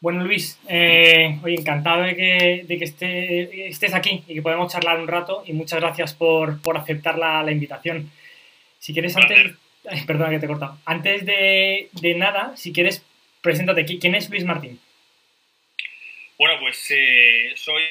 Bueno, Luis, eh, oye, encantado de que, de que esté, estés aquí y que podamos charlar un rato y muchas gracias por, por aceptar la, la, invitación. Si quieres, antes... Ay, perdona que te he cortado. Antes de, de, nada, si quieres, preséntate. ¿Quién es Luis Martín? Bueno, pues eh, soy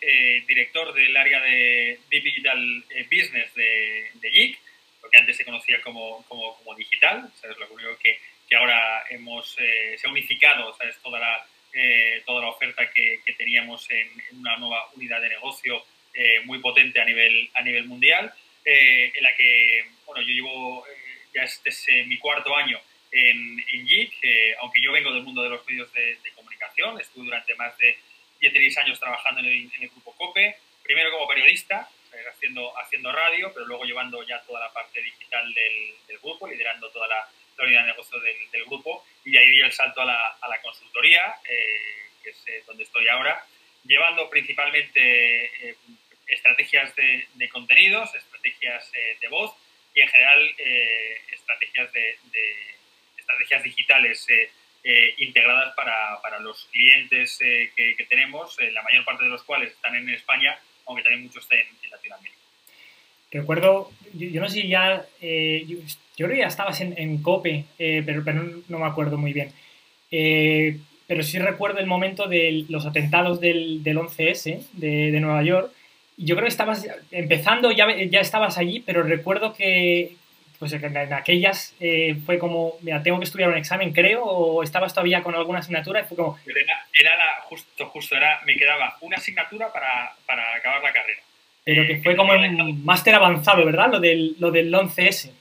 eh, director del área de Digital eh, Business de, de JIC, lo que antes se conocía como, como, como digital, ¿sabes? Lo único que que ahora hemos, eh, se ha unificado ¿sabes? Toda, la, eh, toda la oferta que, que teníamos en, en, una nueva unidad de negocio eh, muy potente a nivel, a nivel mundial, en la que bueno, yo llevo, ya este es mi cuarto año en, en JIC, aunque yo vengo del mundo de los medios de, de comunicación, estuve durante más de 16 años trabajando en el, en el grupo COPE, primero como periodista, haciendo, haciendo radio, pero luego llevando ya toda la parte digital del, del grupo, liderando toda la de negocio del, grupo y ahí di el salto a la, a la consultoría, eh, que es eh, donde estoy ahora, llevando principalmente eh, estrategias de, contenidos, estrategias de voz y en general estrategias, de, estrategias digitales integradas para, para, los clientes que, tenemos, la mayor parte de los cuales están en España, aunque también muchos estén en Latinoamérica. Recuerdo, yo, yo no sé ya, yo, creo que ya estabas en, en COPE, eh, pero, pero no, no, me acuerdo muy bien. Eh, pero sí recuerdo el momento de los atentados del, del 11S de, de, Nueva York. Yo creo que estabas empezando, ya, ya estabas allí, pero recuerdo que pues en, en aquellas eh, fue como, mira, tengo que estudiar un examen, creo, o estabas todavía con alguna asignatura y fue como... Era, era la, justo, justo, era, me quedaba una asignatura para, para acabar la carrera. Pero que fue como un máster avanzado, ¿verdad? Lo del, lo del 11S.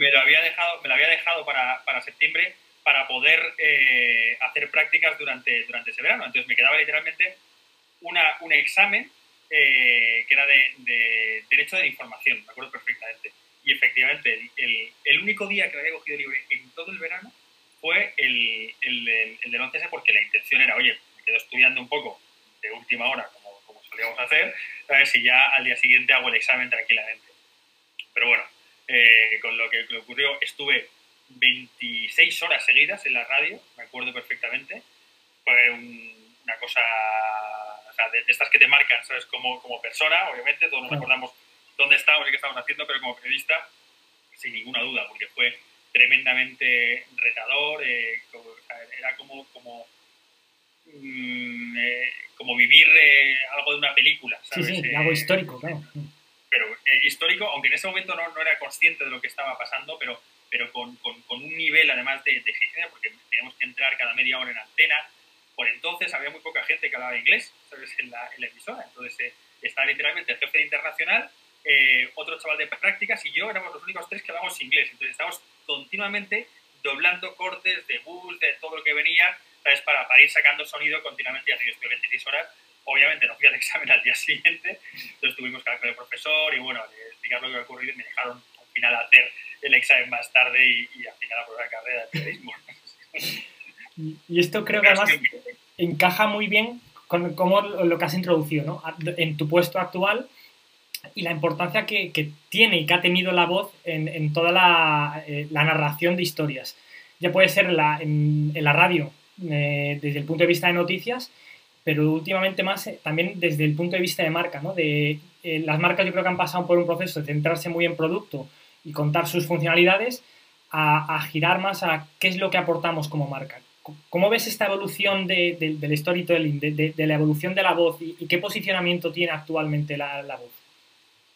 Me lo había dejado, me lo había dejado para, para septiembre para poder eh, hacer prácticas durante, durante ese verano. Entonces me quedaba literalmente una, un examen eh, que era de, de, Derecho de Información, me acuerdo perfectamente. Y efectivamente, el, el, el, único día que había cogido libre en todo el verano fue el, el, el del 11S porque la intención era, oye, me quedo estudiando un poco de última hora, como, como solíamos hacer, ¿sabes? Y ya al día siguiente hago el examen tranquilamente. Pero bueno, eh, con lo que, que, ocurrió, estuve 26 horas seguidas en la radio, me acuerdo perfectamente. Fue un, una cosa, o sea, de, de, estas que te marcan, ¿sabes? Como, como persona, obviamente, todos nos recordamos dónde estábamos y qué estábamos haciendo, pero como periodista, sin ninguna duda, porque fue tremendamente retador, eh, como, o sea, era como, como mmm, eh, como vivir eh, algo de una película. ¿sabes? Sí, sí, algo histórico, claro. Pero eh, histórico, aunque en ese momento no, no, era consciente de lo que estaba pasando, pero, pero con, con, con un nivel además de, de, exigencia, porque teníamos que entrar cada media hora en antena. Por entonces había muy poca gente que hablaba inglés ¿sabes? En, la, en la emisora. Entonces eh, estaba literalmente el jefe de internacional, eh, otro chaval de prácticas y yo éramos los únicos tres que hablábamos inglés. Entonces estábamos continuamente doblando cortes de bus, de todo lo que venía, ¿sabes? Para, para ir sacando sonido continuamente, así estuve 26 horas. Obviamente no fui al examen al día siguiente, entonces tuvimos que hablar con el profesor y bueno, explicar lo que había ocurrido y me dejaron al final hacer el examen más tarde y, y al final aprobar la carrera de periodismo. y esto creo que además encaja muy bien con cómo lo que has introducido, ¿no? En tu puesto actual y la importancia que, que tiene y que ha tenido la voz en, en toda la, eh, la, narración de historias. Ya puede ser la, en, en la radio, eh, desde el punto de vista de noticias, pero últimamente más eh, también desde el punto de vista de marca, ¿no? De, eh, las marcas yo creo que han pasado por un proceso de centrarse muy en producto y contar sus funcionalidades a, a girar más a qué es lo que aportamos como marca. ¿Cómo ves esta evolución de, de, del storytelling, de, de, la evolución de la voz y, y qué posicionamiento tiene actualmente la, la voz?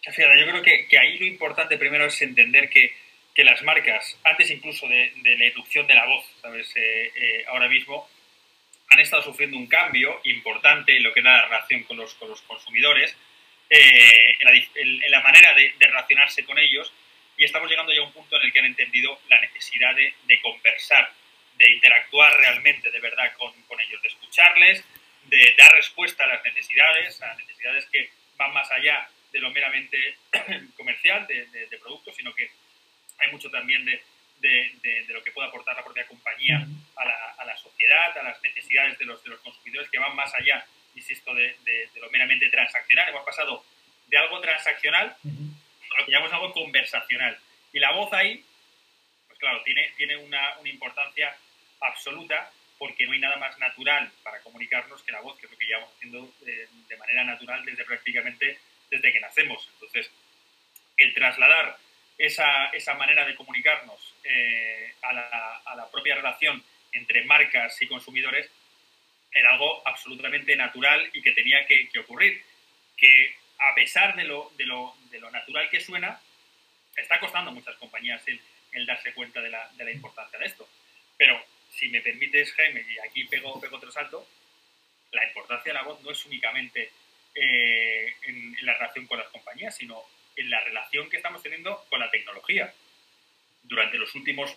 Yo creo que, que, ahí lo importante primero es entender que, que las marcas, antes incluso de, de, la irrupción de la voz, ¿sabes? Eh, eh, ahora mismo, han estado sufriendo un cambio importante en lo que es la relación con los, con los consumidores, eh, en, la, en, la, manera de, de, relacionarse con ellos, y estamos llegando ya a un punto en el que han entendido la necesidad de, de conversar, de interactuar realmente, de verdad, con, con ellos, de escucharles, de dar respuesta a las necesidades, a necesidades que van más allá de lo meramente comercial, de, de, productos, sino que hay mucho también de, de, lo que puede aportar la propia compañía a la, a la, sociedad, a las necesidades de los, de los consumidores, que van más allá, insisto, de, lo meramente transaccional. Hemos pasado de algo transaccional a lo que llamamos algo conversacional. Y la voz ahí, pues claro, tiene, tiene una, una importancia absoluta porque no hay nada más natural para comunicarnos que la voz, que es lo que llevamos haciendo eh, de manera natural desde prácticamente desde que nacemos. Entonces, el trasladar esa, esa manera de comunicarnos eh, a, la, a, la, propia relación entre marcas y consumidores era algo absolutamente natural y que tenía que, que ocurrir. Que a pesar de lo, de, lo, de lo, natural que suena, está costando a muchas compañías el, el darse cuenta de la, de la, importancia de esto. Pero si me permites, Jaime, y aquí pego, pego otro salto, la importancia de la voz no es únicamente eh, en, en, la relación con las compañías, sino en la relación que estamos teniendo con la tecnología. Durante los últimos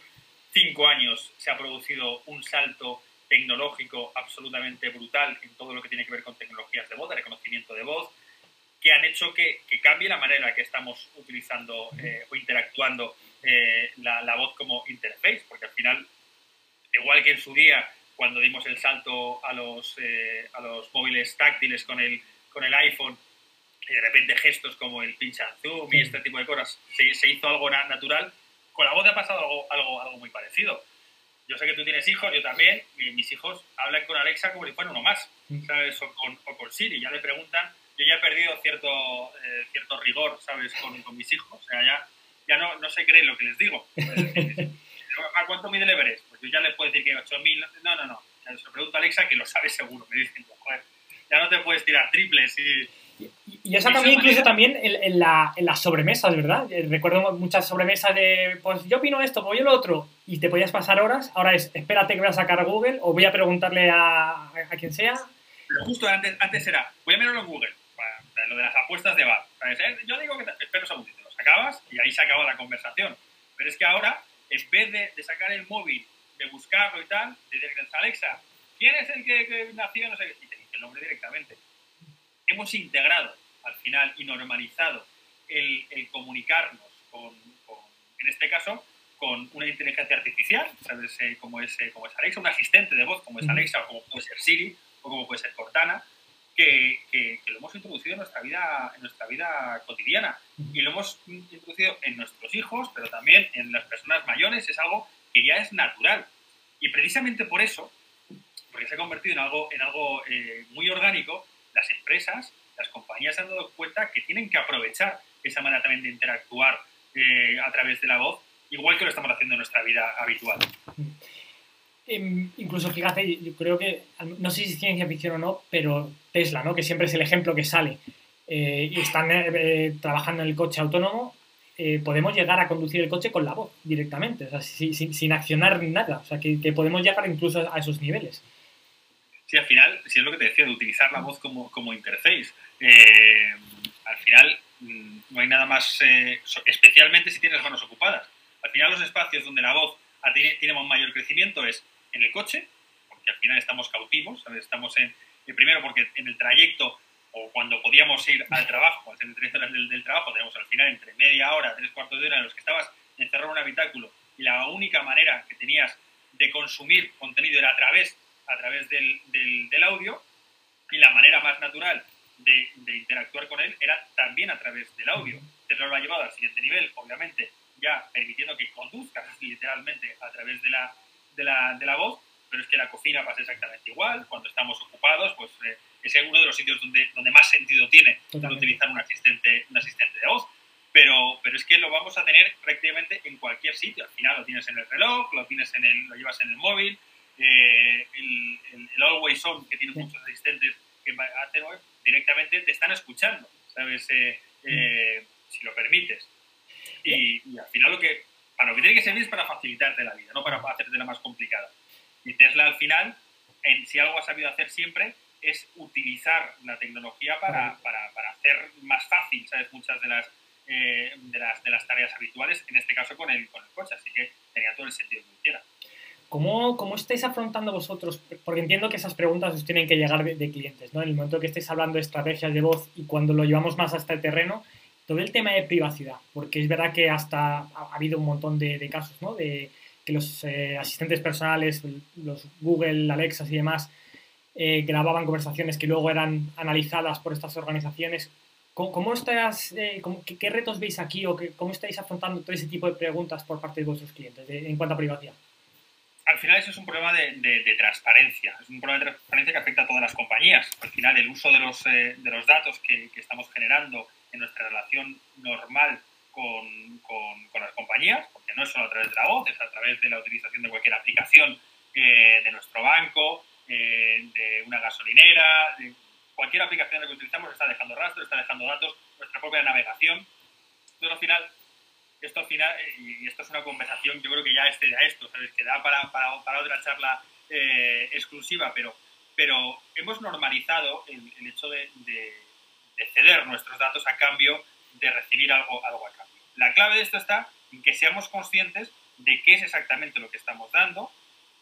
cinco años se ha producido un salto tecnológico absolutamente brutal en todo lo que tiene que ver con tecnologías de voz, de reconocimiento de voz, que han hecho que, que cambie la manera que estamos utilizando eh, o interactuando eh, la, la, voz como interface, porque al final, igual que en su día, cuando dimos el salto a los, eh, a los móviles táctiles con el, con el iPhone, de repente gestos como el pinch and zoom y este tipo de cosas, se, se hizo algo natural, con la voz ha pasado algo, algo, algo muy parecido. Yo sé que tú tienes hijos, yo también, y mis hijos hablan con Alexa como si fuera uno más, ¿sabes? O con, o con Siri, ya le preguntan, yo ya he perdido cierto, eh, cierto rigor, ¿sabes? Con, con, mis hijos, o sea, ya, ya no, no se creen lo que les digo. ¿A cuánto mide el Everest? Pues yo ya les puedo decir que 8.000, no, no, no, se lo pregunto a Alexa que lo sabe seguro, me dicen, joder, ya no te puedes tirar triples y y eso también incluso también en, en, la, en, las sobremesas, ¿verdad? Eh, recuerdo muchas sobremesas de, pues yo opino esto, pues yo lo otro, y te podías pasar horas. Ahora es, espérate que voy a sacar a Google o voy a preguntarle a, a quien sea. Pero justo antes, antes era, voy a mirarlo en Google, para, lo de las apuestas de bar. Yo digo que, espera un segundito, lo sacabas y ahí se acaba la conversación. Pero es que ahora, en vez de, de sacar el móvil, de buscarlo y tal, de decir, Alexa, ¿quién es el que, que nació? No sé y te dice el nombre directamente. Hemos integrado al final y normalizado el, el comunicarnos con, con, en este caso, con una inteligencia artificial, ¿sabes? Eh, como, es, eh, como es Alexa, un asistente de voz como es Alexa, o como puede ser Siri, o como puede ser Cortana, que, que, que, lo hemos introducido en nuestra, vida, en nuestra vida cotidiana. Y lo hemos introducido en nuestros hijos, pero también en las personas mayores, es algo que ya es natural. Y precisamente por eso, porque se ha convertido en algo, en algo eh, muy orgánico, las empresas las compañías se han dado cuenta que tienen que aprovechar esa manera también de interactuar eh, a través de la voz, igual que lo estamos haciendo en nuestra vida habitual. Eh, incluso, fíjate, yo creo que, no sé si es ciencia ficción o no, pero Tesla, ¿no? que siempre es el ejemplo que sale, eh, y están eh, trabajando en el coche autónomo, podemos llegar a conducir el coche con la voz directamente, o sea, sin, sin, accionar nada, o sea, que podemos llegar incluso a esos niveles. Sí, al final, si es lo que te decía, de utilizar la voz como, como interface. Eh, al final, mm, no hay nada más, eh, especialmente si tienes manos ocupadas. Al final, los espacios donde la voz tiene, tiene un mayor crecimiento es en el coche, porque al final estamos cautivos, ¿sabes? estamos en, primero porque en el trayecto o cuando podíamos ir al trabajo, en el trayecto del, del, trabajo, tenemos al final entre media hora, tres cuartos de hora en los que estabas encerrado en un habitáculo y la única manera que tenías de consumir contenido era a través a través del, del, del audio y la manera más natural de, de, interactuar con él era también a través del audio. Tesla lo ha llevado al siguiente nivel, obviamente, ya permitiendo que conduzcas literalmente a través de la, de la, de la voz, pero es que la cocina pasa exactamente igual. Cuando estamos ocupados, pues eh, es uno de los sitios donde, donde más sentido tiene utilizar un asistente, un asistente de voz. Pero, pero es que lo vamos a tener prácticamente en cualquier sitio. Al final lo tienes en el reloj, lo, tienes en el, lo llevas en el móvil, eh, el, el, el, Always On, que tiene muchos asistentes que hacen directamente te están escuchando, ¿sabes? Eh, eh, si lo permites. Y, y, al final lo que, para lo que tiene que servir es para facilitarte la vida, no para hacerte la más complicada. Y Tesla al final, en, si algo ha sabido hacer siempre, es utilizar la tecnología para, para, para hacer más fácil, ¿sabes? Muchas de las, eh, de las, de las tareas habituales, en este caso con el, con el coche, así que tenía todo el sentido que hiciera. ¿Cómo, ¿Cómo, estáis afrontando vosotros? Porque entiendo que esas preguntas os tienen que llegar de, de, clientes, ¿no? En el momento que estáis hablando de estrategias de voz y cuando lo llevamos más hasta el terreno, todo el tema de privacidad, porque es verdad que hasta ha, ha habido un montón de, de, casos, ¿no? De que los eh, asistentes personales, los Google, Alexa y demás, eh, grababan conversaciones que luego eran analizadas por estas organizaciones. ¿Cómo, cómo estás, eh, cómo, qué, qué, retos veis aquí o qué, cómo estáis afrontando todo ese tipo de preguntas por parte de vuestros clientes de, en cuanto a privacidad? Al final eso es un problema de, transparencia, es un problema de transparencia que afecta a todas las compañías. Al final el uso de los, eh, datos que, estamos generando en nuestra relación normal con, las compañías, porque no es solo a través de la voz, es a través de la utilización de cualquier aplicación eh, de nuestro banco, eh, de una gasolinera, de cualquier aplicación que utilizamos está dejando rastros, está dejando datos, nuestra propia navegación. Entonces al final esto al final, y esto es una conversación, yo creo que ya este a esto, ¿sabes? Que da para, para, para otra charla eh, exclusiva, pero, pero hemos normalizado el, el hecho de, de, ceder nuestros datos a cambio de recibir algo, algo a cambio. La clave de esto está en que seamos conscientes de qué es exactamente lo que estamos dando,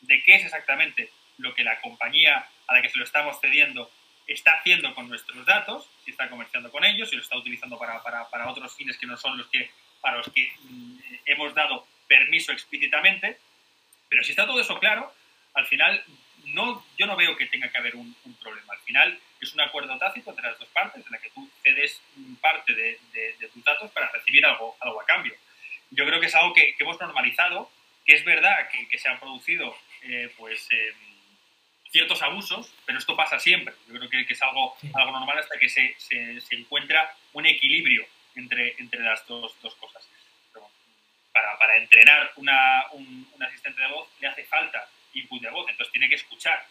de qué es exactamente lo que la compañía a la que se lo estamos cediendo está haciendo con nuestros datos, si está comerciando con ellos, si lo está utilizando para, para, para otros fines que no son los que para los que mm, hemos dado permiso explícitamente, pero si está todo eso claro, al final no, yo no veo que tenga que haber un, problema. Al final es un acuerdo tácito entre las dos partes en la que tú cedes parte de, tus datos para recibir algo, algo a cambio. Yo creo que es algo que, hemos normalizado, que es verdad que, se han producido eh, pues, em, ciertos abusos, pero esto pasa siempre. Yo creo que, es algo, algo normal hasta que se, se, se encuentra un equilibrio entre, entre las dos, dos cosas. para, para, entrenar una, un, asistente de voz le hace falta input de voz, entonces tiene que escuchar.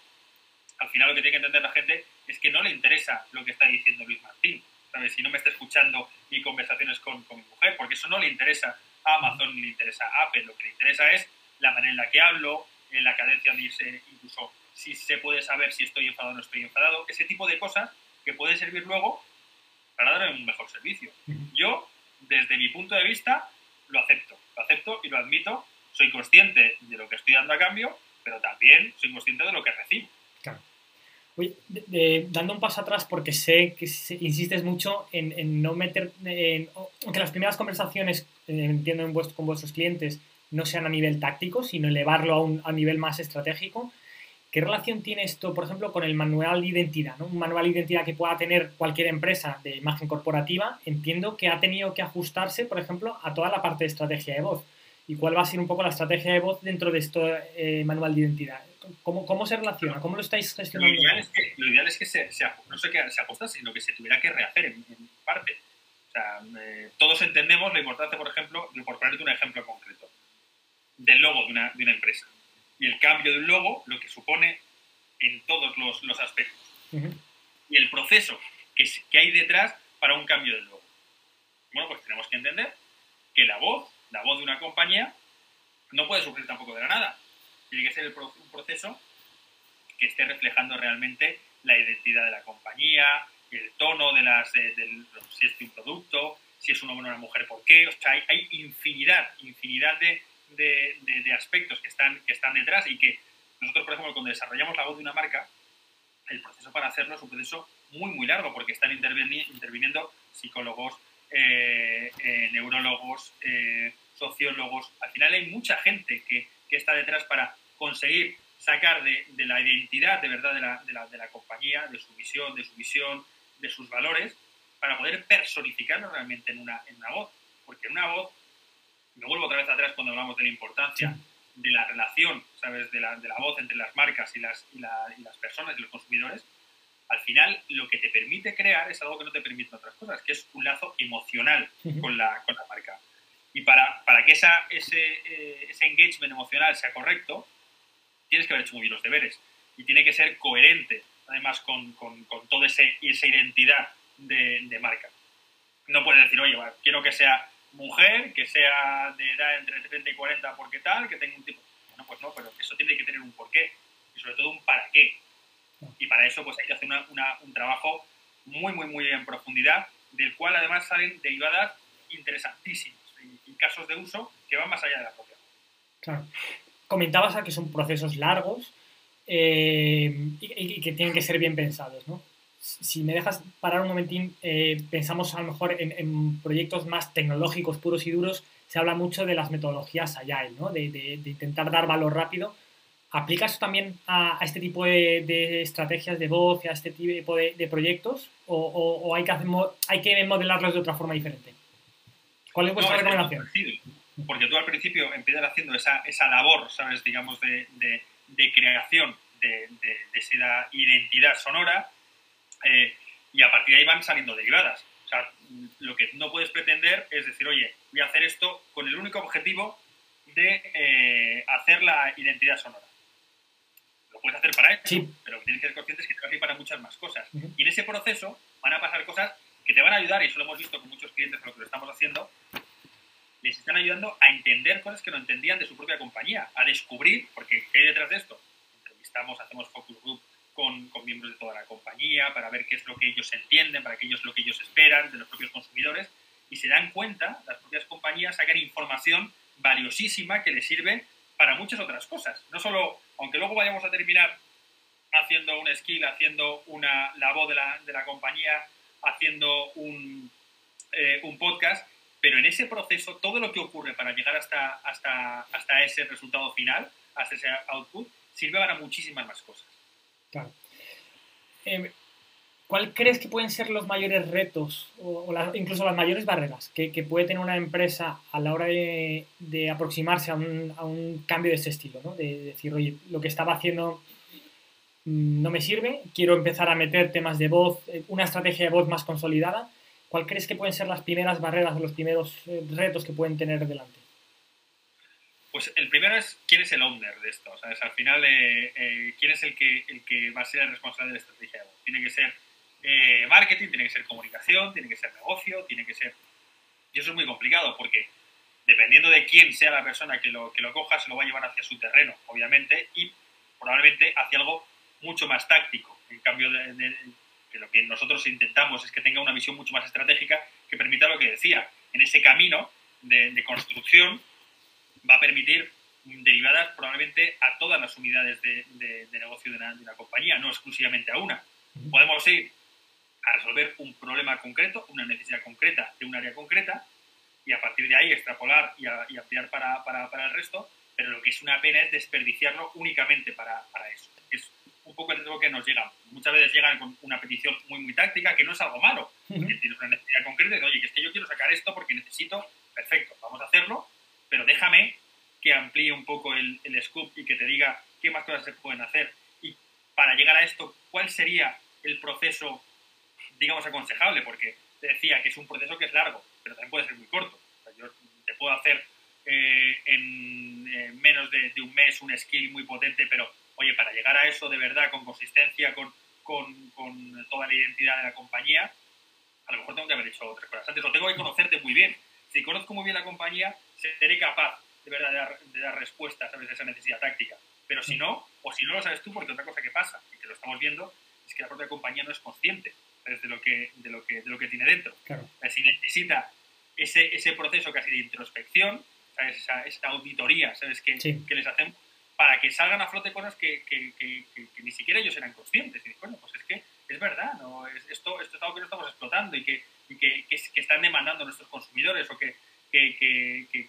Al final lo que tiene que entender la gente es que no le interesa lo que está diciendo Luis Martín. ¿sabes? Si no me está escuchando mi conversaciones con, con mi mujer, porque eso no le interesa a Amazon ni le interesa a Apple. Lo que le interesa es la manera en la que hablo, en la cadencia de irse, incluso si se puede saber si estoy enfadado o no estoy enfadado, ese tipo de cosas que puede servir luego para dar un mejor servicio. Yo, desde mi punto de vista, lo acepto, lo acepto y lo admito. Soy consciente de lo que estoy dando a cambio, pero también soy consciente de lo que recibo. Claro. dando un paso atrás, porque sé que insistes mucho en, no meter, aunque las primeras conversaciones, eh, entiendo, con vuestros clientes no sean a nivel táctico, sino elevarlo a un a nivel más estratégico, ¿Qué relación tiene esto, por ejemplo, con el manual de identidad? Un manual de identidad que pueda tener cualquier empresa de imagen corporativa, entiendo que ha tenido que ajustarse, por ejemplo, a toda la parte de estrategia de voz. ¿Y cuál va a ser un poco la estrategia de voz dentro de este manual de identidad? ¿Cómo, ¿Cómo, se relaciona? ¿Cómo lo estáis gestionando? Lo ideal es que, que se, no se, se ajustase, sino que se tuviera que rehacer en, parte. Eh, todos entendemos la importancia, por ejemplo, por ponerte un ejemplo concreto, del logo de una, de una empresa y el cambio de un logo, lo que supone en todos los, los aspectos. Y el proceso que, que, hay detrás para un cambio de logo. Bueno, pues tenemos que entender que la voz, la voz de una compañía, no puede surgir tampoco de la nada. Tiene que ser un proceso que esté reflejando realmente la identidad de la compañía, el tono de las, si es un producto, si es un hombre o una mujer, por qué. O sea, hay, hay infinidad, infinidad de, de, aspectos que están, que están detrás y que nosotros, por ejemplo, cuando desarrollamos la voz de una marca, el proceso para hacerlo es un proceso muy, muy largo porque están interviniendo psicólogos, eh, eh, neurólogos, eh, sociólogos. Al final hay mucha gente que, que, está detrás para conseguir sacar de, de la identidad de verdad de la, de, la, de la, compañía, de su visión, de su visión, de sus valores, para poder personificarlo realmente en una, en una voz. Porque en una voz me vuelvo otra vez atrás cuando hablamos de la importancia de la relación, ¿sabes? De la, de la voz entre las marcas y las, y, las personas y los consumidores, al final lo que te permite crear es algo que no te permite otras cosas, que es un lazo emocional con, la, con la marca. Y para, para que esa, ese, eh, ese engagement emocional sea correcto, tienes que haber hecho muy bien los deberes y tiene que ser coherente, además, con, con, con toda esa identidad de, de marca. No puedes decir, oye, quiero que sea mujer, que sea de edad entre 30 y 40 porque tal, que tenga un tipo... Bueno, pues no, pero eso tiene que tener un porqué y sobre todo un para qué. Y para eso pues hay que hacer un trabajo muy, muy, muy en profundidad, del cual además salen derivadas interesantísimas y, casos de uso que van más allá de la propia. Claro. Comentabas que son procesos largos eh, y, que tienen que ser bien pensados, ¿no? Si me dejas parar un momentín, eh, pensamos a lo mejor en, proyectos más tecnológicos, puros y duros, se habla mucho de las metodologías Agile, ¿no? de, de, intentar dar valor rápido. ¿Aplicas también a, este tipo de, estrategias de voz a este tipo de, proyectos? ¿O, o, hay, que hacer, hay que modelarlos de otra forma diferente? ¿Cuál es vuestra recomendación? porque tú al principio empiezas haciendo esa, esa labor, ¿sabes? Digamos, de, de, creación de, de, esa identidad sonora eh, y a partir de ahí van saliendo derivadas. O sea, lo que no puedes pretender es decir, oye, voy a hacer esto con el único objetivo de eh, hacer la identidad sonora. Lo puedes hacer para eso, pero tienes que ser consciente es que te va a para muchas más cosas. Y en ese proceso van a pasar cosas que te van a ayudar, y eso lo hemos visto con muchos clientes con lo que lo estamos haciendo, les están ayudando a entender cosas que no entendían de su propia compañía, a descubrir, porque ¿qué hay detrás de esto? Entrevistamos, hacemos focus group con, con, miembros de toda la compañía para ver qué es lo que ellos entienden, para qué ellos lo que ellos esperan de los propios consumidores y se dan cuenta, las propias compañías sacan información valiosísima que les sirve para muchas otras cosas. No solo, aunque luego vayamos a terminar haciendo un skill, haciendo una, la voz de la, de la compañía, haciendo un, eh, un podcast, pero en ese proceso todo lo que ocurre para llegar hasta, hasta, hasta ese resultado final, hasta ese output, sirve para muchísimas más cosas. Claro. Eh, ¿Cuál crees que pueden ser los mayores retos o, incluso las mayores barreras que, puede tener una empresa a la hora de, aproximarse a un, cambio de ese estilo? ¿no? De, decir, oye, lo que estaba haciendo mm, no me sirve, quiero empezar a meter temas de voz, eh, una estrategia de voz más consolidada. ¿Cuál crees que pueden ser las primeras barreras o los primeros eh, retos que pueden tener delante? Pues el primero es quién es el owner de esto. ¿sabes? Al final, eh, eh, quién es el que, el que va a ser el responsable de la estrategia de. Tiene que ser marketing, tiene que ser comunicación, tiene que ser negocio, tiene que ser... Y eso es muy complicado porque dependiendo de quién sea la persona que lo, que lo coja, se lo va a llevar hacia su terreno, obviamente, y probablemente hacia algo mucho más táctico. En cambio, de, que lo que nosotros intentamos es que tenga una visión mucho más estratégica que permita lo que decía, en ese camino de, construcción va a permitir derivadas probablemente a todas las unidades de, negocio de una, compañía, no exclusivamente a una. Podemos ir a resolver un problema concreto, una necesidad concreta de un área concreta, y a partir de ahí extrapolar y, ampliar para, para, el resto, pero lo que es una pena es desperdiciarlo únicamente para, para eso un poco el que nos llega. Muchas veces llegan con una petición muy, muy táctica, que no es algo malo. tienes una necesidad concreta y oye, que es que yo quiero sacar esto porque necesito, perfecto, vamos a hacerlo, pero déjame que amplíe un poco el, el scoop y que te diga qué más cosas se pueden hacer. Y para llegar a esto, ¿cuál sería el proceso, digamos, aconsejable? Porque te decía que es un proceso que es largo, pero también puede ser muy corto. yo te puedo hacer eh, en eh, menos de, de, un mes un skill muy potente, pero oye, para llegar a eso de verdad, con consistencia, con, con, con toda la identidad de la compañía, a lo mejor tengo que haber hecho otras cosas antes, o tengo que conocerte muy bien. Si conozco muy bien la compañía, seré capaz de verdad de dar, de dar respuestas a esa necesidad táctica. Pero si no, o si no lo sabes tú, porque otra cosa que pasa, y que lo estamos viendo, es que la propia compañía no es consciente de lo que, de lo que, de lo que tiene dentro. Claro. Si necesita ese, ese proceso casi de introspección, Esa, esa auditoría ¿sabes? Que, que les hacemos para que salgan a flote cosas que, que, que, ni siquiera ellos eran conscientes. Y bueno, pues es que es verdad, ¿no? esto, esto es algo que no estamos explotando y que, y que, están demandando nuestros consumidores o que,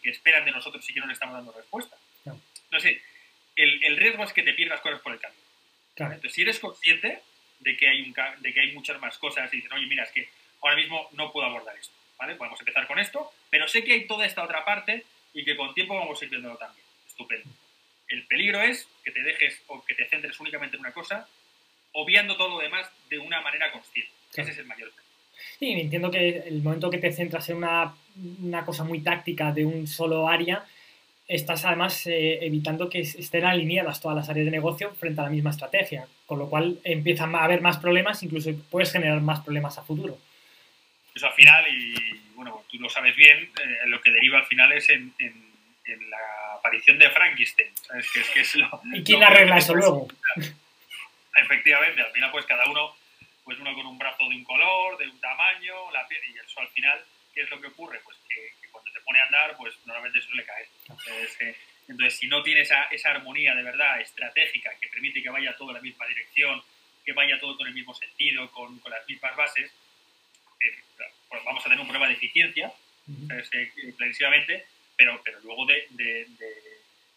esperan de nosotros si que no le estamos dando respuesta. No, sé, el, el, riesgo es que te pierdas cosas por el camino. Entonces, si eres consciente de que, hay un, de que hay muchas más cosas y dices, oye, mira, es que ahora mismo no puedo abordar esto, ¿vale? Podemos empezar con esto, pero sé que hay toda esta otra parte y que con tiempo vamos a ir viéndolo también. Estupendo. El peligro es que te dejes o que te centres únicamente en una cosa, obviando todo lo demás de una manera consciente. Ese es el mayor peligro. Sí, entiendo que el momento que te centras en una, una cosa muy táctica de un solo área, estás además eh, evitando que estén alineadas todas las áreas de negocio frente a la misma estrategia, con lo cual empiezan a haber más problemas, incluso puedes generar más problemas a futuro. Eso al final, y bueno, tú lo sabes bien, eh, lo que deriva al final es en en la aparición de Frankenstein. ¿sabes? Que es, que es lo, ¿Y quién arregla eso luego? Efectivamente, al final pues cada uno, pues uno con un brazo de un color, de un tamaño, la piel, y eso al final, ¿qué es lo que ocurre? Pues que, cuando se pone a andar, pues normalmente suele caer. Entonces, eh, entonces si no tiene esa, esa armonía de verdad estratégica que permite que vaya todo en la misma dirección, que vaya todo con el mismo sentido, con, con las mismas bases, eh, pues vamos a tener un problema de eficiencia, uh clarísimamente, pero, pero luego de, de,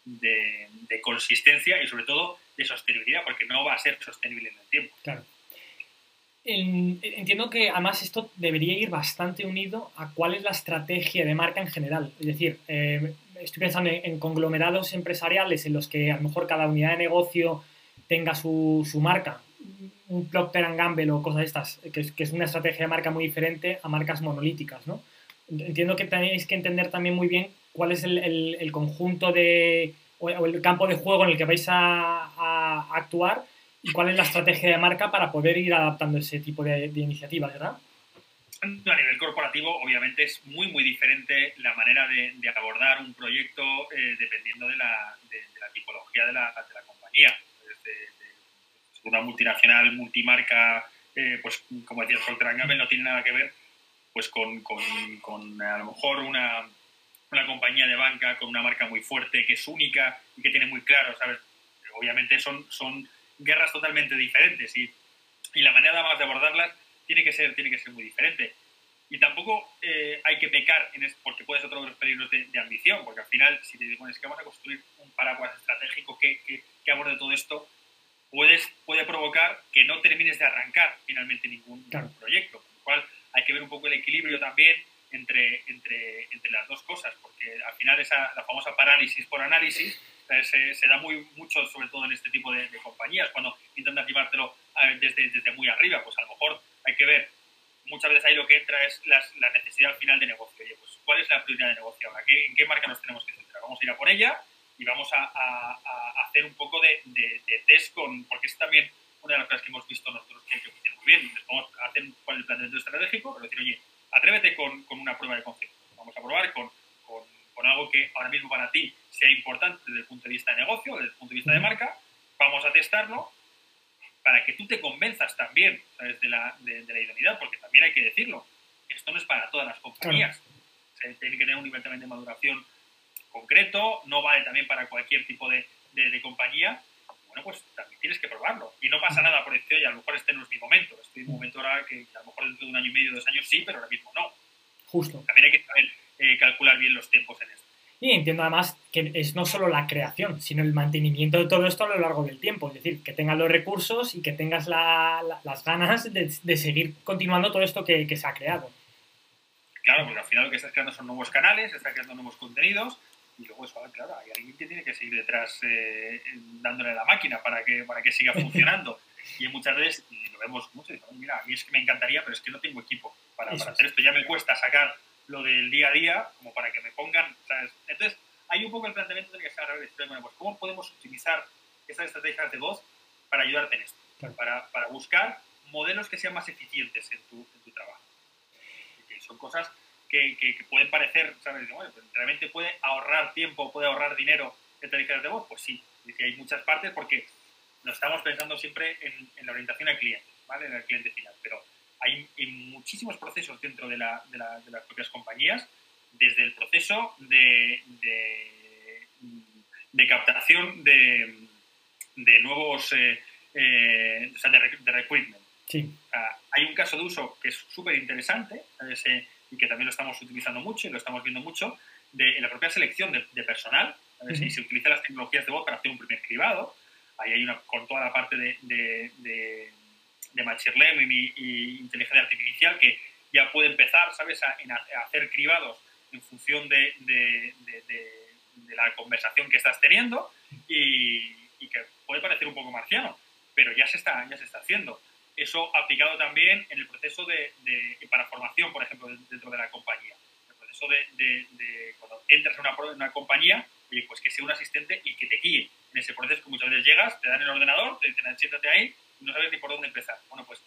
de, consistencia y sobre todo de sostenibilidad, porque no va a ser sostenible en el tiempo. Claro. Entiendo que además esto debería ir bastante unido a cuál es la estrategia de marca en general. Es decir, eh, estoy pensando en, conglomerados empresariales en los que a lo mejor cada unidad de negocio tenga su, su marca, un Procter Gamble o cosas estas, que es, que es, una estrategia de marca muy diferente a marcas monolíticas, ¿no? Entiendo que tenéis que entender también muy bien cuál es el, el, conjunto de, o el campo de juego en el que vais a, actuar y cuál es la estrategia de marca para poder ir adaptando ese tipo de, iniciativas, ¿verdad? A nivel corporativo, obviamente, es muy, muy diferente la manera de, abordar un proyecto eh, dependiendo de la, de, la, tipología de la, la compañía. una multinacional, multimarca, eh, pues como decía Procter no tiene nada que ver pues con, con, con a lo mejor una, una compañía de banca con una marca muy fuerte, que es única y que tiene muy claro, ¿sabes? Obviamente son, son guerras totalmente diferentes y, y la manera más de abordarlas tiene que ser, tiene que ser muy diferente. Y tampoco eh, hay que pecar, en porque puede ser otro de los peligros de, de, ambición, porque al final, si te dices que vamos a construir un paraguas estratégico que, que, que, aborde todo esto, puedes, puede provocar que no termines de arrancar finalmente ningún, claro. proyecto. Con lo cual, hay que ver un poco el equilibrio también entre, entre, entre las dos cosas, porque al final esa, la famosa parálisis por análisis se, se, da muy, mucho, sobre todo en este tipo de, de compañías, cuando intentas llevártelo desde, desde muy arriba, pues a lo mejor hay que ver, muchas veces ahí lo que entra es las, la necesidad al final de negocio. Oye, pues, ¿cuál es la prioridad de negocio ahora? ¿Qué, ¿En qué marca nos tenemos que centrar? Vamos a ir a por ella y vamos a, a, a hacer un poco de, de, de, test con, porque es también una de las cosas que hemos visto nosotros que, funciona muy bien. Vamos a hacer cuál es el planteamiento estratégico, pero decir, oye, atrévete con, con, una prueba de concepto. Vamos a probar con, con, algo que ahora mismo para ti sea importante desde el punto de vista de negocio, desde el punto de vista de marca. Vamos a testarlo para que tú te convenzas también ¿sabes? De, la, de, de, la idoneidad, porque también hay que decirlo, esto no es para todas las compañías. Tiene que tener un nivel también de maduración concreto, no vale también para cualquier tipo de, de compañía. Bueno, pues también tienes que probarlo. Y no pasa nada por decir, oye, a lo mejor este no es mi momento. Estoy en un momento ahora que a lo mejor dentro de un año y medio, dos años sí, pero ahora mismo no. Justo. También hay que saber eh, calcular bien los tiempos en esto. Y entiendo además que es no solo la creación, sino el mantenimiento de todo esto a lo largo del tiempo. Es decir, que tengas los recursos y que tengas la, la, las ganas de, de, seguir continuando todo esto que, que, se ha creado. Claro, porque al final lo que estás creando son nuevos canales, estás creando nuevos contenidos y luego eso, claro, hay alguien que tiene que seguir detrás eh, dándole a la máquina para que, para que siga funcionando. y muchas veces, lo vemos mucho, y mira, a mí es que me encantaría, pero es que no tengo equipo para, para hacer esto. Ya me cuesta sacar lo del día a día, como para que me pongan, ¿sabes? Entonces, hay un poco el planteamiento de que revés. Bueno, pues, ¿cómo podemos utilizar estas estrategias de voz para ayudarte en esto? Claro. Para, para, buscar modelos que sean más eficientes en tu, en tu trabajo. Que son cosas que, que, que, pueden parecer, ¿sabes? Bueno, pues, realmente puede ahorrar tiempo, puede ahorrar dinero estrategias de voz. Pues sí, que hay muchas partes porque nos estamos pensando siempre en, en la orientación al cliente, ¿vale? En el cliente final. Pero hay, muchísimos procesos dentro de, la, de, la, de, las propias compañías, desde el proceso de, de, captación de, nuevos, eh, eh, o sea, de, recruitment. Sí. Uh, hay un caso de uso que es súper interesante y que también lo estamos utilizando mucho y lo estamos viendo mucho, de la propia selección de, personal. Uh -huh. Si se utilizan las tecnologías de voz para hacer un primer cribado, ahí hay una, con toda la parte de de Machine Learning y, inteligencia artificial que ya puede empezar, ¿sabes?, a, hacer cribados en función de, la conversación que estás teniendo y, que puede parecer un poco marciano, pero ya se está, ya se está haciendo. Eso aplicado también en el proceso de, para formación, por ejemplo, dentro de la compañía. El proceso de, cuando entras en una, en una compañía, oye, pues que sea un asistente y que te guíe en ese proceso que muchas veces llegas, te dan el ordenador, te dicen siéntate ahí no sabes ni por dónde empezar. Bueno, pues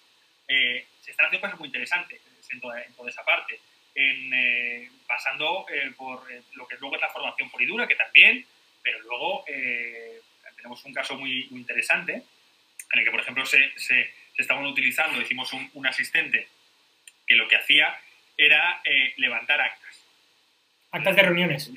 eh, se están haciendo cosas muy interesantes en toda, en toda esa parte. En, eh, pasando eh, por eh, lo que luego es la formación por y dura, que también, pero luego eh, tenemos un caso muy, muy, interesante en el que, por ejemplo, se, se, se estaban utilizando, hicimos un, un, asistente que lo que hacía era eh, levantar actas. Actas de reuniones.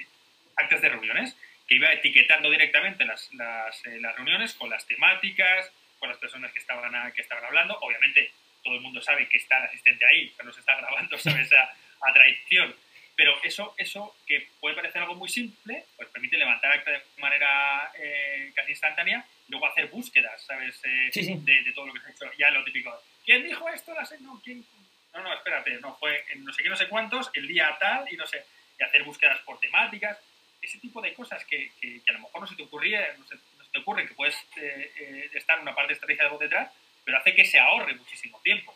Actas de reuniones, que iba etiquetando directamente las, las, las reuniones con las temáticas, con las personas que estaban, a, que estaban hablando. Obviamente, todo el mundo sabe que está el asistente ahí, que nos está grabando, ¿sabes? A, a traición. Pero eso, eso, que puede parecer algo muy simple, pues permite levantar acta de manera eh, casi instantánea y luego hacer búsquedas, ¿sabes? Eh, sí, sí. De, de, todo lo que se ha hecho. Ya lo típico, ¿quién dijo esto? No, ¿quién? no, no, espérate, no, fue en no sé qué, no sé cuántos, el día tal, y no sé, y hacer búsquedas por temáticas, ese tipo de cosas que, que, a lo mejor no se te ocurría, no se, te ocurre que puedes eh, eh, estar una parte estratégica de detrás, pero hace que se ahorre muchísimo tiempo.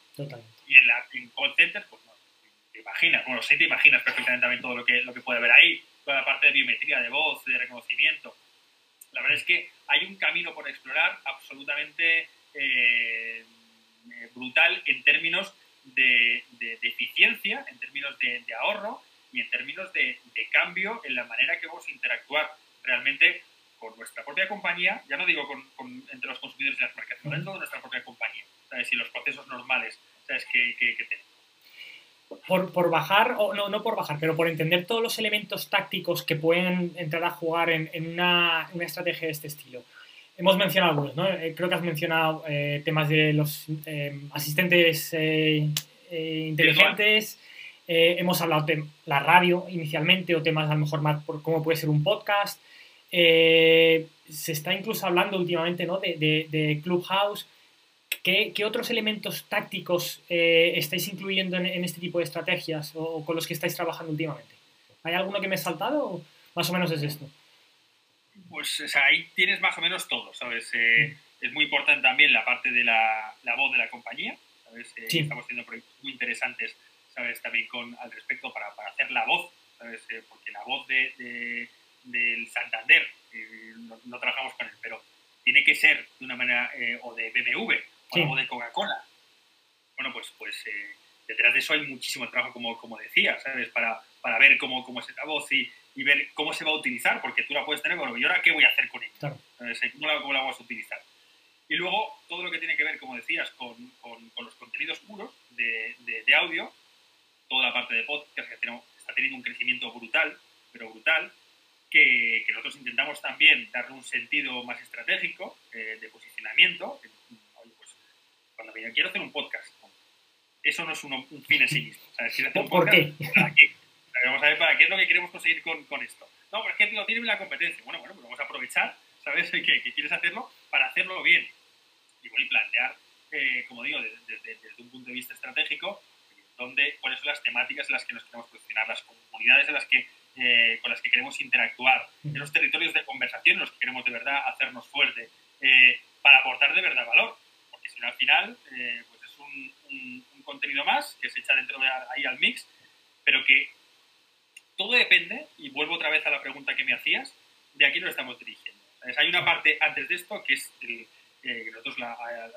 Y en, la, en call centers, pues no, te imaginas, bueno, sí te imaginas perfectamente también todo lo que, lo que puede haber ahí, toda la parte de biometría, de voz, de reconocimiento. La verdad es que hay un camino por explorar absolutamente eh, brutal en términos de, eficiencia, en términos de, ahorro y en términos de, cambio en la manera que vamos a interactuar realmente con nuestra propia compañía, ya no digo con, entre los consumidores y las marcas, sino dentro de nuestra propia compañía, ¿sabes? Y los procesos normales, ¿sabes? Que, tenemos. Por, por, bajar, o no, no por bajar, pero por entender todos los elementos tácticos que pueden entrar a jugar en, en una, una, estrategia de este estilo. Hemos mencionado algunos, ¿no? Eh, creo que has mencionado eh, temas de los eh, asistentes inteligentes. hemos hablado de la radio inicialmente o temas a lo mejor más por cómo puede ser un podcast. Se está incluso hablando últimamente ¿no? de, de, Clubhouse. ¿Qué, ¿Qué, otros elementos tácticos estáis incluyendo en, en, este tipo de estrategias o, con los que estáis trabajando últimamente? ¿Hay alguno que me he saltado o más o menos es esto? pues ahí tienes más o menos todo, ¿sabes? Eh, es muy importante también la parte de la, la voz de la compañía, ¿sabes? Eh, estamos teniendo proyectos muy interesantes, ¿sabes? También con, al respecto para, para hacer la voz, ¿sabes? Eh, porque la voz de, del Santander, no, trabajamos con él, pero tiene que ser de una manera, o de BMW, o de Coca-Cola. Bueno, pues, pues detrás de eso hay muchísimo trabajo, como, como decía, ¿sabes? Para, para ver cómo, cómo es esa voz y, y ver cómo se va a utilizar, porque tú la puedes tener, bueno, ¿y ahora qué voy a hacer con ella? ¿Cómo, la, ¿Cómo, la, vamos a utilizar? Y luego todo lo que tiene que ver, como decías, con, con, los contenidos puros de, de, audio, toda la parte de podcast que tenemos, está teniendo un crecimiento brutal, pero brutal, que, que, nosotros intentamos también darle un sentido más estratégico eh, de posicionamiento. Oye, pues, cuando me quiero hacer un podcast, eso no es un, un fin en sí mismo. ¿sabes? un ¿Por qué? Vamos a ver para qué es lo que queremos conseguir con, con esto. No, pero es que no tiene la competencia. Bueno, bueno, pues vamos a aprovechar, ¿sabes? Que, que quieres hacerlo para hacerlo bien. Y voy a plantear, eh, como digo, desde, desde, un punto de vista estratégico, donde, cuáles son las temáticas en las que nos queremos posicionar, las comunidades en las que, eh, con las que queremos interactuar, en los territorios de conversación en los que queremos de verdad hacernos fuerte, eh, para aportar de verdad valor. Porque si no, al final, pues es un, un, un, contenido más que se echa dentro de ahí al mix, pero que todo depende, y vuelvo otra vez a la pregunta que me hacías, de a quién nos estamos dirigiendo. Hay una parte antes de esto que es el, eh, que nosotros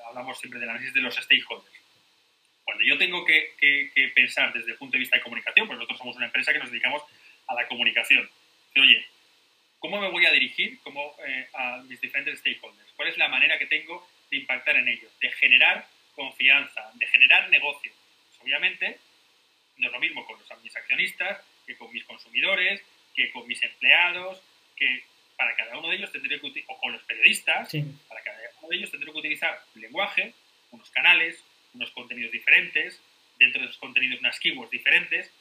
hablamos siempre del análisis de los stakeholders. Cuando yo tengo que, pensar desde el punto de vista de comunicación, pues nosotros somos una empresa que nos dedicamos a la comunicación. oye, ¿cómo me voy a dirigir como, eh, a mis diferentes stakeholders? ¿Cuál es la manera que tengo de impactar en ellos? De generar confianza, de generar negocio. Pues obviamente, no es lo mismo con los, mis accionistas, que con mis consumidores, que con mis empleados, que para cada uno de ellos tendré que o con los periodistas, para cada uno de ellos tendré que utilizar un lenguaje, unos canales, unos contenidos diferentes, dentro de esos contenidos unas keywords diferentes,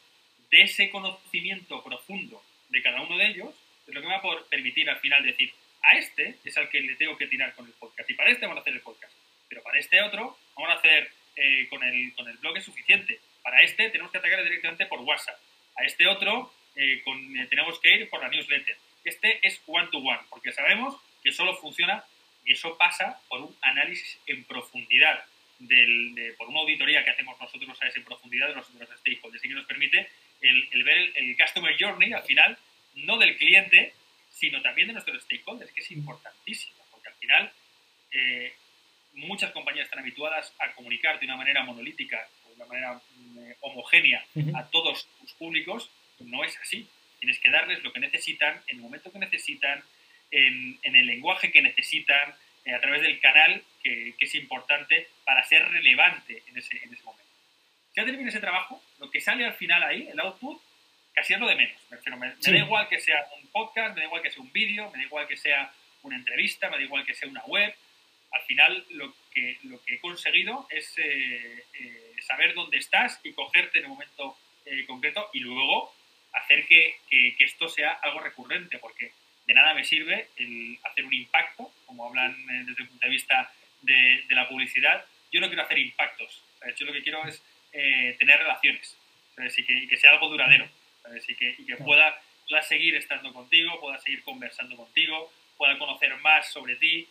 de ese conocimiento profundo de cada uno de ellos, es lo que me va a permitir al final decir, a este es al que le tengo que tirar con el podcast, y para este vamos a hacer el podcast, pero para este otro vamos a hacer eh, con, el, con el blog es suficiente, para este tenemos que atacar directamente por WhatsApp, a este otro eh, eh, tenemos que ir por la newsletter. Este es one-to-one, porque sabemos que solo funciona y eso pasa por un análisis en profundidad, del, por una auditoría que hacemos nosotros ¿sabes? en profundidad de los, de los stakeholders y que nos permite el, ver el, customer journey al final, no del cliente, sino también de nuestros stakeholders, que es importantísimo, porque al final eh, muchas compañías están habituadas a comunicar de una manera monolítica de manera mm, homogénea a todos sus públicos, no es así. Tienes que darles lo que necesitan, en el momento que necesitan, en, el lenguaje que necesitan, eh, a través del canal que, es importante para ser relevante en ese, en ese momento. Ya termina ese trabajo, lo que sale al final ahí, el output, casi es lo de menos. Me, me, da igual que sea un podcast, me da igual que sea un vídeo, me da igual que sea una entrevista, me da igual que sea una web. Al final lo que, lo que he conseguido es eh, eh, saber dónde estás y cogerte en un momento eh, concreto y luego hacer que, que, esto sea algo recurrente, porque de nada me sirve el hacer un impacto, como hablan desde el punto de vista de, de la publicidad, yo no quiero hacer impactos, yo lo que quiero es eh, tener relaciones, Y, que, sea algo duradero, Y que, y que pueda, pueda seguir estando contigo, pueda seguir conversando contigo, pueda conocer más sobre ti,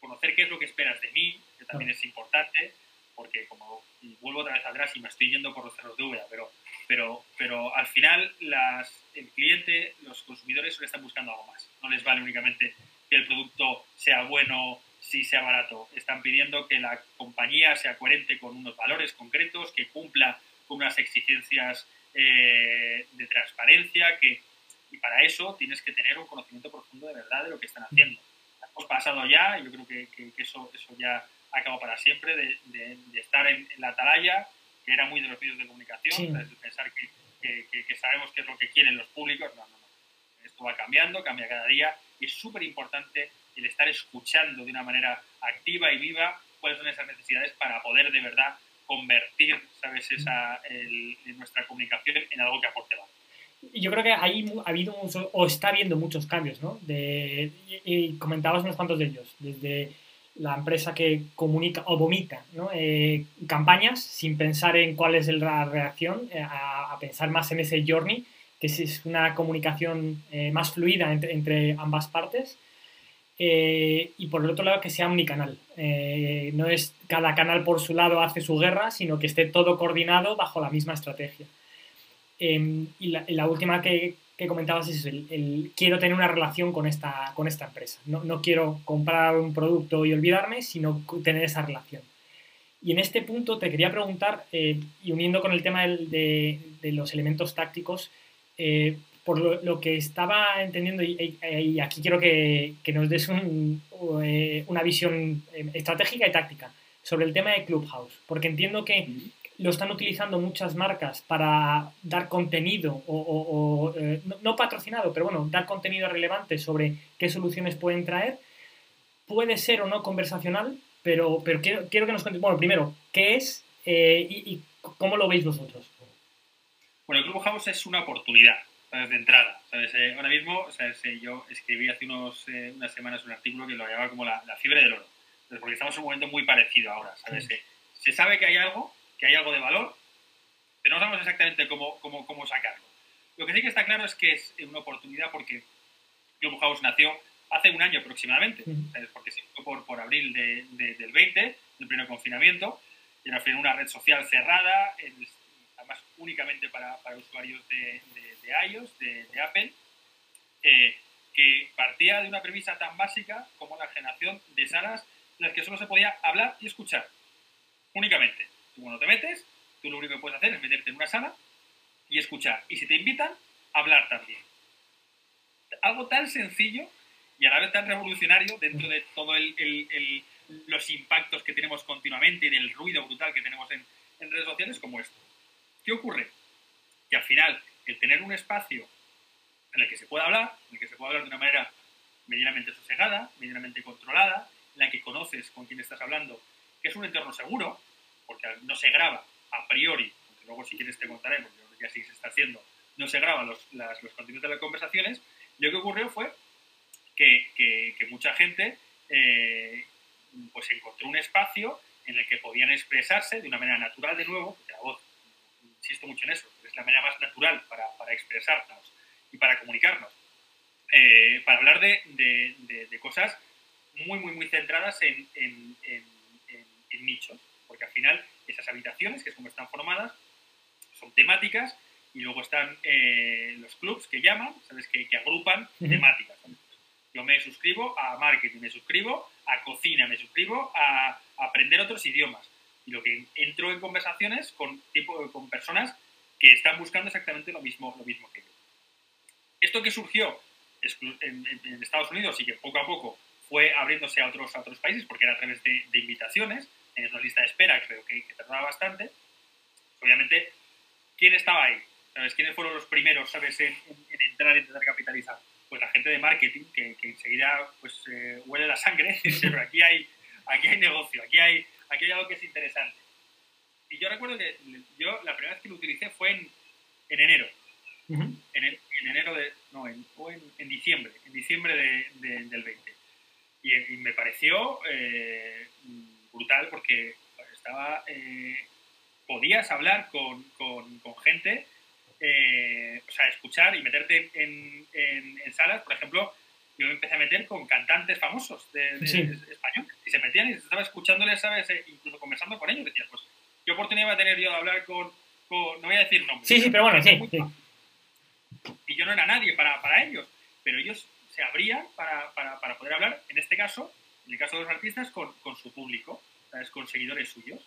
conocer qué es lo que esperas de mí, que también es importante, porque como vuelvo otra vez atrás y me estoy yendo por los cerros de Úbeda, pero, pero, pero al final las, el cliente, los consumidores solo están buscando algo más. No les vale únicamente que el producto sea bueno, si sea barato. Están pidiendo que la compañía sea coherente con unos valores concretos, que cumpla con unas exigencias eh, de transparencia, que, y para eso tienes que tener un conocimiento profundo de verdad de lo que están haciendo. Hemos pasado ya, yo creo que, que, eso, eso ya acabó para siempre, de, de, estar en, la atalaya, que era muy de los medios de comunicación, de pensar que, que, sabemos qué es lo que quieren los públicos. No, no, no. Esto va cambiando, cambia cada día y es súper importante el estar escuchando de una manera activa y viva cuáles son esas necesidades para poder de verdad convertir, ¿sabes?, esa, nuestra comunicación en algo que aporte valor. Yo creo que ahí ha habido o está habiendo muchos cambios, ¿no? De, y, comentabas unos cuantos de ellos, desde la empresa que comunica o vomita ¿no? Eh, campañas sin pensar en cuál es la reacción, eh, a, pensar más en ese journey, que es una comunicación eh, más fluida entre, entre ambas partes eh, y por el otro lado que sea omnicanal. Eh, no es cada canal por su lado hace su guerra, sino que esté todo coordinado bajo la misma estrategia. Em, y, la, última que, que, comentabas es el, quiero tener una relación con esta, con esta empresa. No, no, quiero comprar un producto y olvidarme, sino tener esa relación. Y en este punto te quería preguntar, eh, y uniendo con el tema de, de, los elementos tácticos, por lo, que estaba entendiendo, y, aquí quiero que, nos des eh, una visión eh, estratégica y táctica sobre el tema de Clubhouse, porque entiendo que lo están utilizando muchas marcas para dar contenido, o, eh, no, patrocinado, pero bueno, dar contenido relevante sobre qué soluciones pueden traer. Puede ser o no conversacional, pero, pero quiero, quiero que nos cuentes, bueno, primero, ¿qué es y, y, cómo lo veis vosotros? Bueno, el Clubhouse es una oportunidad de entrada. Eh, ahora mismo, yo escribí hace unos, eh, unas semanas un artículo que lo llamaba como la, fiebre del oro, porque estamos en un momento muy parecido ahora. Eh, se sabe que hay algo, que hay algo de valor, pero no sabemos exactamente cómo, cómo, cómo sacarlo. Lo que sí que está claro es que es una oportunidad porque Clubhouse nació hace un año aproximadamente, porque se hizo por, por abril de, del 20, del primer confinamiento, y era una red social cerrada, además únicamente para, para usuarios de, de iOS, de, Apple, eh, que partía de una premisa tan básica como la generación de salas en las que solo se podía hablar y escuchar. Únicamente. Tú cuando te metes, tú lo único que puedes hacer es meterte en una sala y escuchar. Y si te invitan, hablar también. Algo tan sencillo y a la vez tan revolucionario dentro de todos los impactos que tenemos continuamente y del ruido brutal que tenemos en, en redes sociales como esto. ¿Qué ocurre? Que al final el tener un espacio en el que se pueda hablar, en el que se pueda hablar de una manera medianamente sosegada, medianamente controlada, en la que conoces con quién estás hablando, que es un entorno seguro, porque no se graba a priori, aunque luego si quieres te contaré, porque ya sí se está haciendo, no se graban los, los contenidos de las conversaciones, lo que ocurrió fue que, que, mucha gente eh, pues encontró un espacio en el que podían expresarse de una manera natural de nuevo, porque la voz, insisto mucho en eso, la manera más natural para, para expresarnos y para comunicarnos. Eh, para hablar de, de, cosas muy, muy, muy centradas en, en, en, nichos, porque al final esas habitaciones, que es como están formadas, son temáticas y luego están eh, los clubs que llaman, ¿sabes? Que, que agrupan temáticas. Yo me suscribo a marketing, me suscribo a cocina, me suscribo a, aprender otros idiomas. Lo que entro en conversaciones con, tipo, con personas que están buscando exactamente lo mismo, lo mismo que yo. Esto que surgió en, Estados Unidos y que poco a poco fue abriéndose a otros, a otros países, porque era a través de, invitaciones, en una lista de espera creo que, que tardaba bastante, obviamente, ¿quién estaba ahí? ¿Sabes? ¿Quiénes fueron los primeros, sabes, en, entrar y intentar capitalizar? Pues la gente de marketing, que, enseguida pues, eh, huele la sangre, pero aquí hay, aquí hay negocio, aquí hay, aquí hay algo que es interesante. Y yo recuerdo que yo la primera vez que lo utilicé fue en, en enero. en, en, enero de. No, en, o en, diciembre. En diciembre de, del 20. Y, me pareció eh, brutal porque estaba eh, podías hablar con, con, con gente, eh, o sea, escuchar y meterte en, en, salas, por ejemplo, yo me empecé a meter con cantantes famosos de, español y se metían y estaba escuchándoles, ¿sabes? E incluso conversando con ellos. Decías, pues, ¿qué oportunidad va a tener yo de hablar con, con no voy a decir nombres. Sí, sí, pero bueno, sí, Y yo no era nadie para, para ellos, pero ellos se abrían para, para, para, poder hablar, en este caso, en el caso de los artistas, con, con su público, ¿sabes? con seguidores suyos.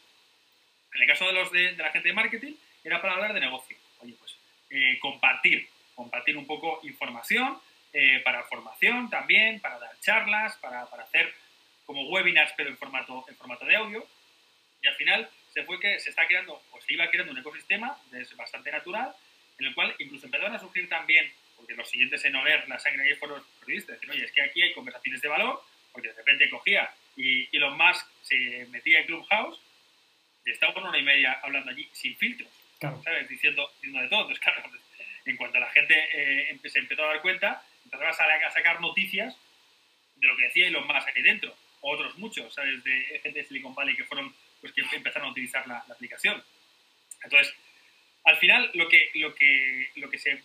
En el caso de, los de, la gente de marketing, era para hablar de negocio. Oye, pues eh, compartir, compartir un poco información, eh, para formación también, para dar charlas, para, para, hacer como webinars, pero en formato, en formato de audio. Y al final se fue que se está creando, o se iba creando un ecosistema bastante natural, en el cual incluso empezaron a surgir también, porque los siguientes en oler la sangre ahí fueron los periodistas, decir, oye, es que aquí hay conversaciones de valor, porque de repente cogía y Elon Musk se metía en Clubhouse y estaba una hora y media hablando allí sin filtros, ¿sabes? Diciendo, diciendo de todo. Entonces, claro, en cuanto la gente eh, se empezó a dar cuenta, empezaba a, sacar noticias de lo que decía Elon Musk aquí dentro. Otros muchos, ¿sabes? De gente de Silicon Valley que fueron, pues que empezaron a utilizar la, aplicación. Entonces, al final, lo que, lo que, lo que se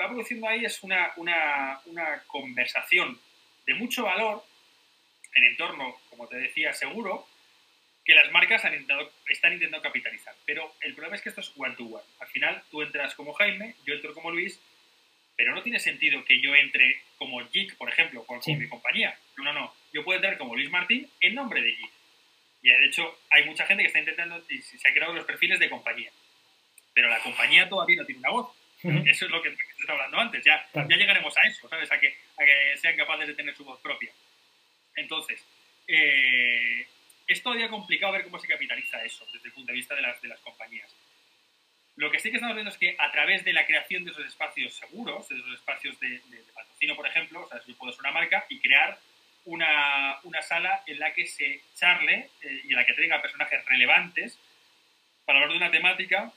va produciendo ahí es una, una, una conversación de mucho valor en entorno, como te decía, seguro, que las marcas han intentado, están intentando capitalizar. Pero el problema es que esto es one to one. Al final, tú entras como Jaime, yo entro como Luis, pero no tiene sentido que yo entre como Geek, por ejemplo, con, mi compañía. No, no, no. Yo puedo entrar como Luis Martín en nombre de Geek. Y de hecho, hay mucha gente que está intentando, y se ha creado los perfiles de compañía. Pero la compañía todavía no tiene una voz. Eso es lo que, se está hablando antes. Ya, ya llegaremos a eso, ¿sabes? A que, a que sean capaces de tener su voz propia. Entonces, eh, es todavía complicado ver cómo se capitaliza eso desde el punto de vista de las, de las compañías. Lo que sí que estamos viendo es que a través de la creación de esos espacios seguros, de esos espacios de, patrocinio, por ejemplo, o sea, si yo puedo ser una marca y crear una, una sala en la que se charle eh, y en la que tenga personajes relevantes para hablar de una temática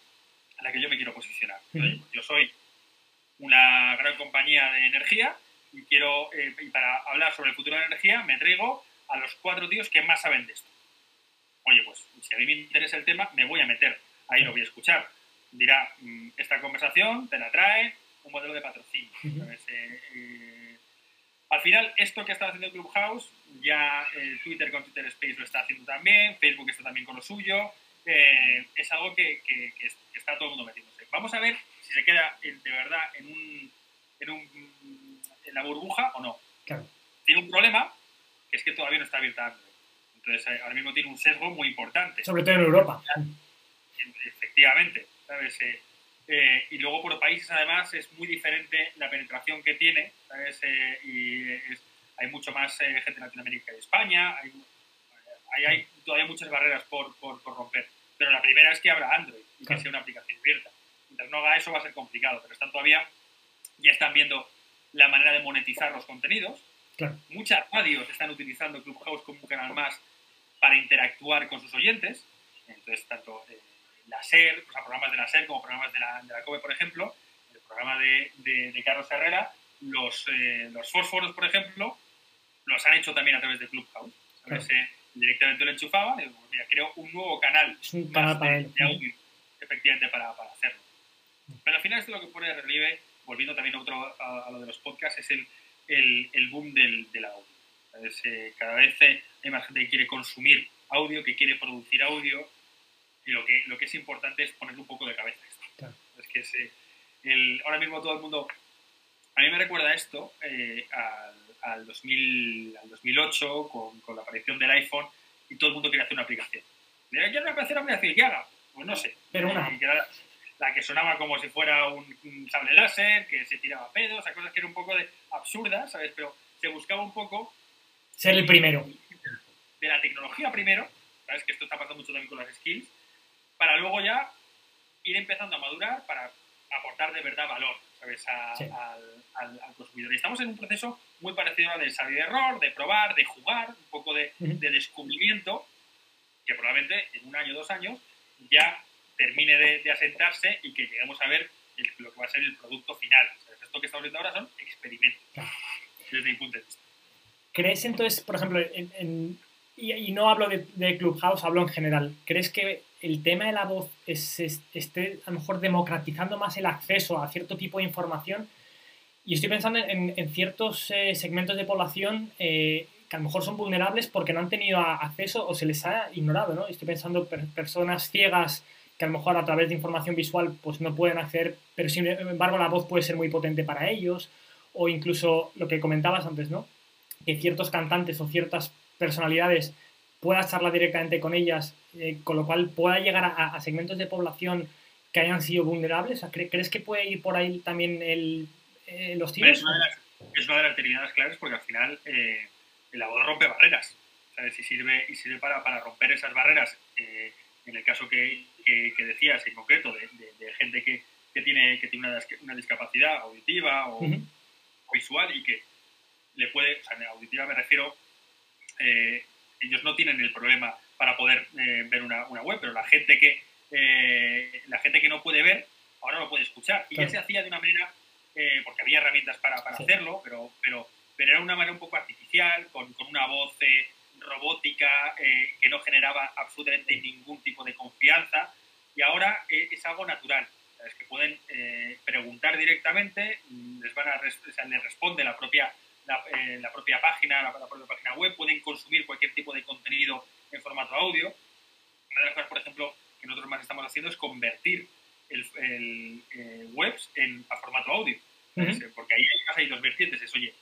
a la que yo me quiero posicionar. yo soy una gran compañía de energía y quiero, eh, y para hablar sobre el futuro de la energía, me traigo a los cuatro tíos que más saben de esto. Oye, pues si a mí me interesa el tema, me voy a meter, ahí lo voy a escuchar. Dirá, mm, esta conversación te la trae un modelo de patrocinio. Eh, eh, al final, esto que está haciendo Clubhouse, ya Twitter con Twitter Space lo está haciendo también, Facebook está también con lo suyo, es algo que, que, está todo el mundo metiéndose. Vamos a ver si se queda de verdad en un, en un en la burbuja o no. Tiene un problema, que es que todavía no está abierta Android. Entonces, eh, ahora mismo tiene un sesgo muy importante. Sobre todo en Europa. Efectivamente, ¿sabes? Eh, eh, y luego por países, además, es muy diferente la penetración que tiene, ¿sabes? y hay mucho más gente en Latinoamérica y España, hay, hay, todavía muchas barreras por, por, romper. Pero la primera es que abra Android y que sea una aplicación abierta. Mientras no haga eso va a ser complicado, pero están todavía, ya están viendo la manera de monetizar los contenidos. Muchas radios están utilizando Clubhouse como un canal más para interactuar con sus oyentes. Entonces, tanto eh, la SER, o sea, programas de la SER como programas de la, de la COBE, por ejemplo, el programa de, de, Carlos Herrera, los, eh, los fósforos, por ejemplo, los han hecho también a través de Clubhouse. directamente lo enchufaban y mira, creo un nuevo canal, más de, audio, efectivamente, para, para hacerlo. Pero al final esto es lo que pone de relieve volviendo también a, otro, a, lo de los podcasts, es el, el, el boom del, del audio. Eh, cada vez hay más gente que quiere consumir audio, que quiere producir audio, y lo que, lo que es importante es ponerle un poco de cabeza esto. Es que eh, el, ahora mismo todo el mundo... A mí me recuerda esto eh, al, al, 2000, al 2008, con, con, la aparición del iPhone, y todo el mundo quería hacer una aplicación. ¿Quién va a hacer una aplicación? ¿Qué haga? Pues no sé. Pero una la que sonaba como si fuera un, sable láser, que se tiraba pedos, o sea, cosas que eran un poco de absurdas, ¿sabes? Pero se buscaba un poco... Ser el primero. De la tecnología primero, ¿sabes? Que esto está pasando mucho también con las skills, para luego ya ir empezando a madurar para aportar de verdad valor, ¿sabes? al, consumidor. Y estamos en un proceso muy parecido al de salir de error, de probar, de jugar, un poco de, de descubrimiento, que probablemente en un año, dos años, ya termine de, asentarse y que lleguemos a ver lo que va a ser el producto final. esto que estamos viendo ahora son experimentos, desde mi punto de vista. ¿Crees entonces, por ejemplo, en, y, no hablo de, Clubhouse, hablo en general. ¿Crees que el tema de la voz es, esté a lo mejor democratizando más el acceso a cierto tipo de información? Y estoy pensando en, ciertos eh, segmentos de población eh, que a lo mejor son vulnerables porque no han tenido acceso o se les ha ignorado, ¿no? Estoy pensando en personas ciegas que a lo mejor a través de información visual pues no pueden acceder, pero sin embargo la voz puede ser muy potente para ellos, o incluso lo que comentabas antes, ¿no? Que ciertos cantantes o ciertas personalidades puedas charlar directamente con ellas, eh, con lo cual pueda llegar a, segmentos de población que hayan sido vulnerables? ¿Crees que puede ir por ahí también el, eh, los tiros? Es una, de las, es una de las claves porque al final eh, la voz rompe barreras. ¿sabes? Y sirve, y sirve para, para romper esas barreras. en el caso que, que, decías en concreto, de, gente que, que, tiene, que tiene una, una discapacidad auditiva o, visual y que le puede, o sea, auditiva me refiero eh, ellos no tienen el problema para poder eh, ver una, web, pero la gente que eh, la gente que no puede ver ahora lo puede escuchar. Y ya se hacía de una manera, porque había herramientas para, hacerlo, pero, pero, pero era una manera un poco artificial, con, una voz robótica que no generaba absolutamente ningún tipo de confianza. Y ahora es algo natural. Es que pueden preguntar directamente, les, van a, les responde la propia la, la propia página, la, propia página web, pueden consumir cualquier tipo de contenido en formato audio. Una de las cosas, por ejemplo, que nosotros más estamos haciendo es convertir el, eh, webs en, a formato audio. Porque ahí hay, dos vertientes. Es, oye,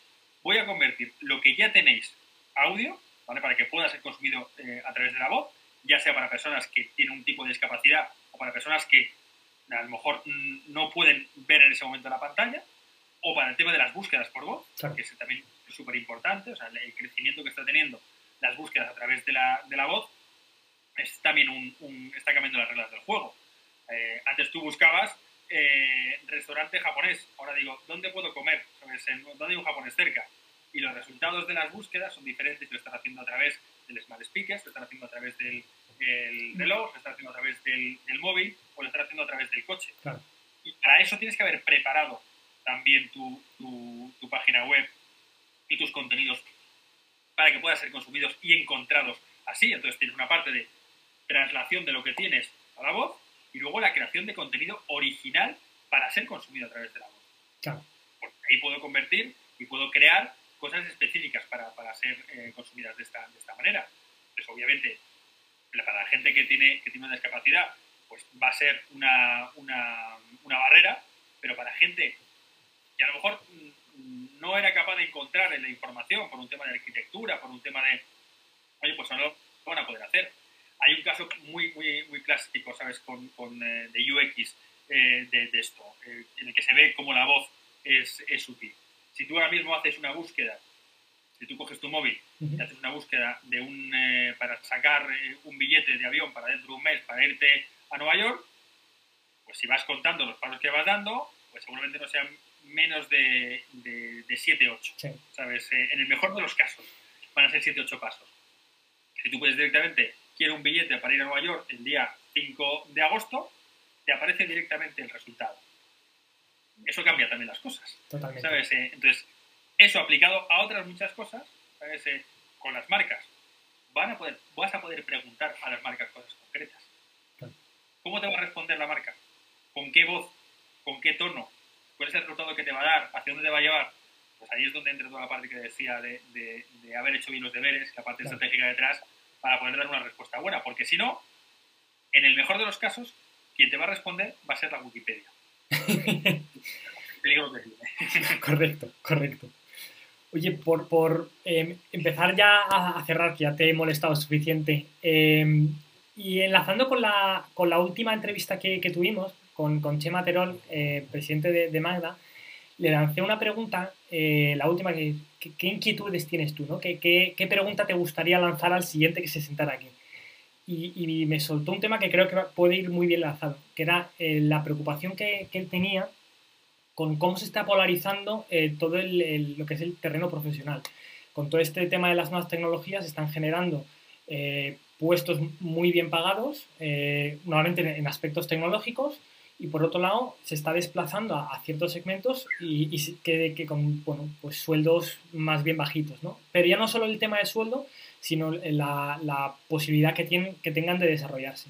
voy a convertir lo que ya tenéis audio, ¿vale? Para que pueda ser consumido eh, a través de la voz, ya sea para personas que tienen un tipo de discapacidad o para personas que a lo mejor mm, no pueden ver en ese momento la pantalla, o para el tema de las búsquedas por voz, que es también súper importante, o sea, el crecimiento que está teniendo las búsquedas a través de la, de la voz es también un, está cambiando las reglas del juego. Eh, antes tú buscabas eh, restaurante japonés, ahora digo, ¿dónde puedo comer? ¿Dónde hay un japonés cerca? Y los resultados de las búsquedas son diferentes, lo están haciendo a través del Smart Speaker, lo están haciendo a través del reloj, lo están haciendo a través del, móvil o lo están haciendo a través del coche. Y para eso tienes que haber preparado también tu, tu, página web y tus contenidos para que puedan ser consumidos y encontrados así. Entonces tienes una parte de traslación de lo que tienes a la voz y luego la creación de contenido original para ser consumido a través de la voz. Porque ahí puedo convertir y puedo crear cosas específicas para, para ser eh, consumidas de esta, de esta manera. Pues obviamente, para la gente que tiene, que tiene una discapacidad, pues va a ser una, una, una barrera, pero para gente y a lo mejor mm, no era capaz de encontrar en la información por un tema de arquitectura, por un tema de, oye, pues no lo van a poder hacer. Hay un caso muy, muy, muy clásico, ¿sabes?, con, con eh, de UX eh, de, de, esto, eh, en el que se ve cómo la voz es, es, útil. Si tú ahora mismo haces una búsqueda, si tú coges tu móvil y haces una búsqueda de un, para sacar un billete de avión para dentro de un mes para irte a Nueva York, pues si vas contando los pasos que vas dando, pues seguramente no sean menos de, de, 7-8. ¿Sabes? Eh, en el mejor de los casos van a ser 7-8 pasos. Si tú puedes directamente, quiero un billete para ir a Nueva York el día 5 de agosto, te aparece directamente el resultado. Eso cambia también las cosas. ¿Sabes? Eh, entonces, eso aplicado a otras muchas cosas, ¿sabes? Eh, con las marcas, van a poder, vas a poder preguntar a las marcas cosas concretas. ¿Cómo te va a responder la marca? ¿Con qué voz? ¿Con qué tono? Cuál es el resultado que te va a dar, hacia dónde te va a llevar, pues ahí es donde entra toda la parte que decía de, de, haber hecho bien los deberes, la parte estratégica detrás, para poder dar una respuesta buena. Porque si no, en el mejor de los casos, quien te va a responder va a ser la Wikipedia. Peligro que correcto, correcto. Oye, por, por em, empezar ya a cerrar, que ya te he molestado suficiente, em, y enlazando con la, con la última entrevista que, que tuvimos, con, con Chema Terol, eh, presidente de, Magda, le lancé una pregunta, eh, la última, que, ¿qué inquietudes tienes tú? ¿no? ¿Qué, ¿Qué, pregunta te gustaría lanzar al siguiente que se sentara aquí? Y, me soltó un tema que creo que puede ir muy bien lanzado, que era eh, la preocupación que, él tenía con cómo se está polarizando todo lo que es el terreno profesional. Con todo este tema de las nuevas tecnologías están generando puestos muy bien pagados, normalmente en aspectos tecnológicos, y por otro lado se está desplazando a, ciertos segmentos y, y que, con bueno, pues sueldos más bien bajitos. ¿no? Pero ya no solo el tema de sueldo, sino la, posibilidad que, tienen, que tengan de desarrollarse.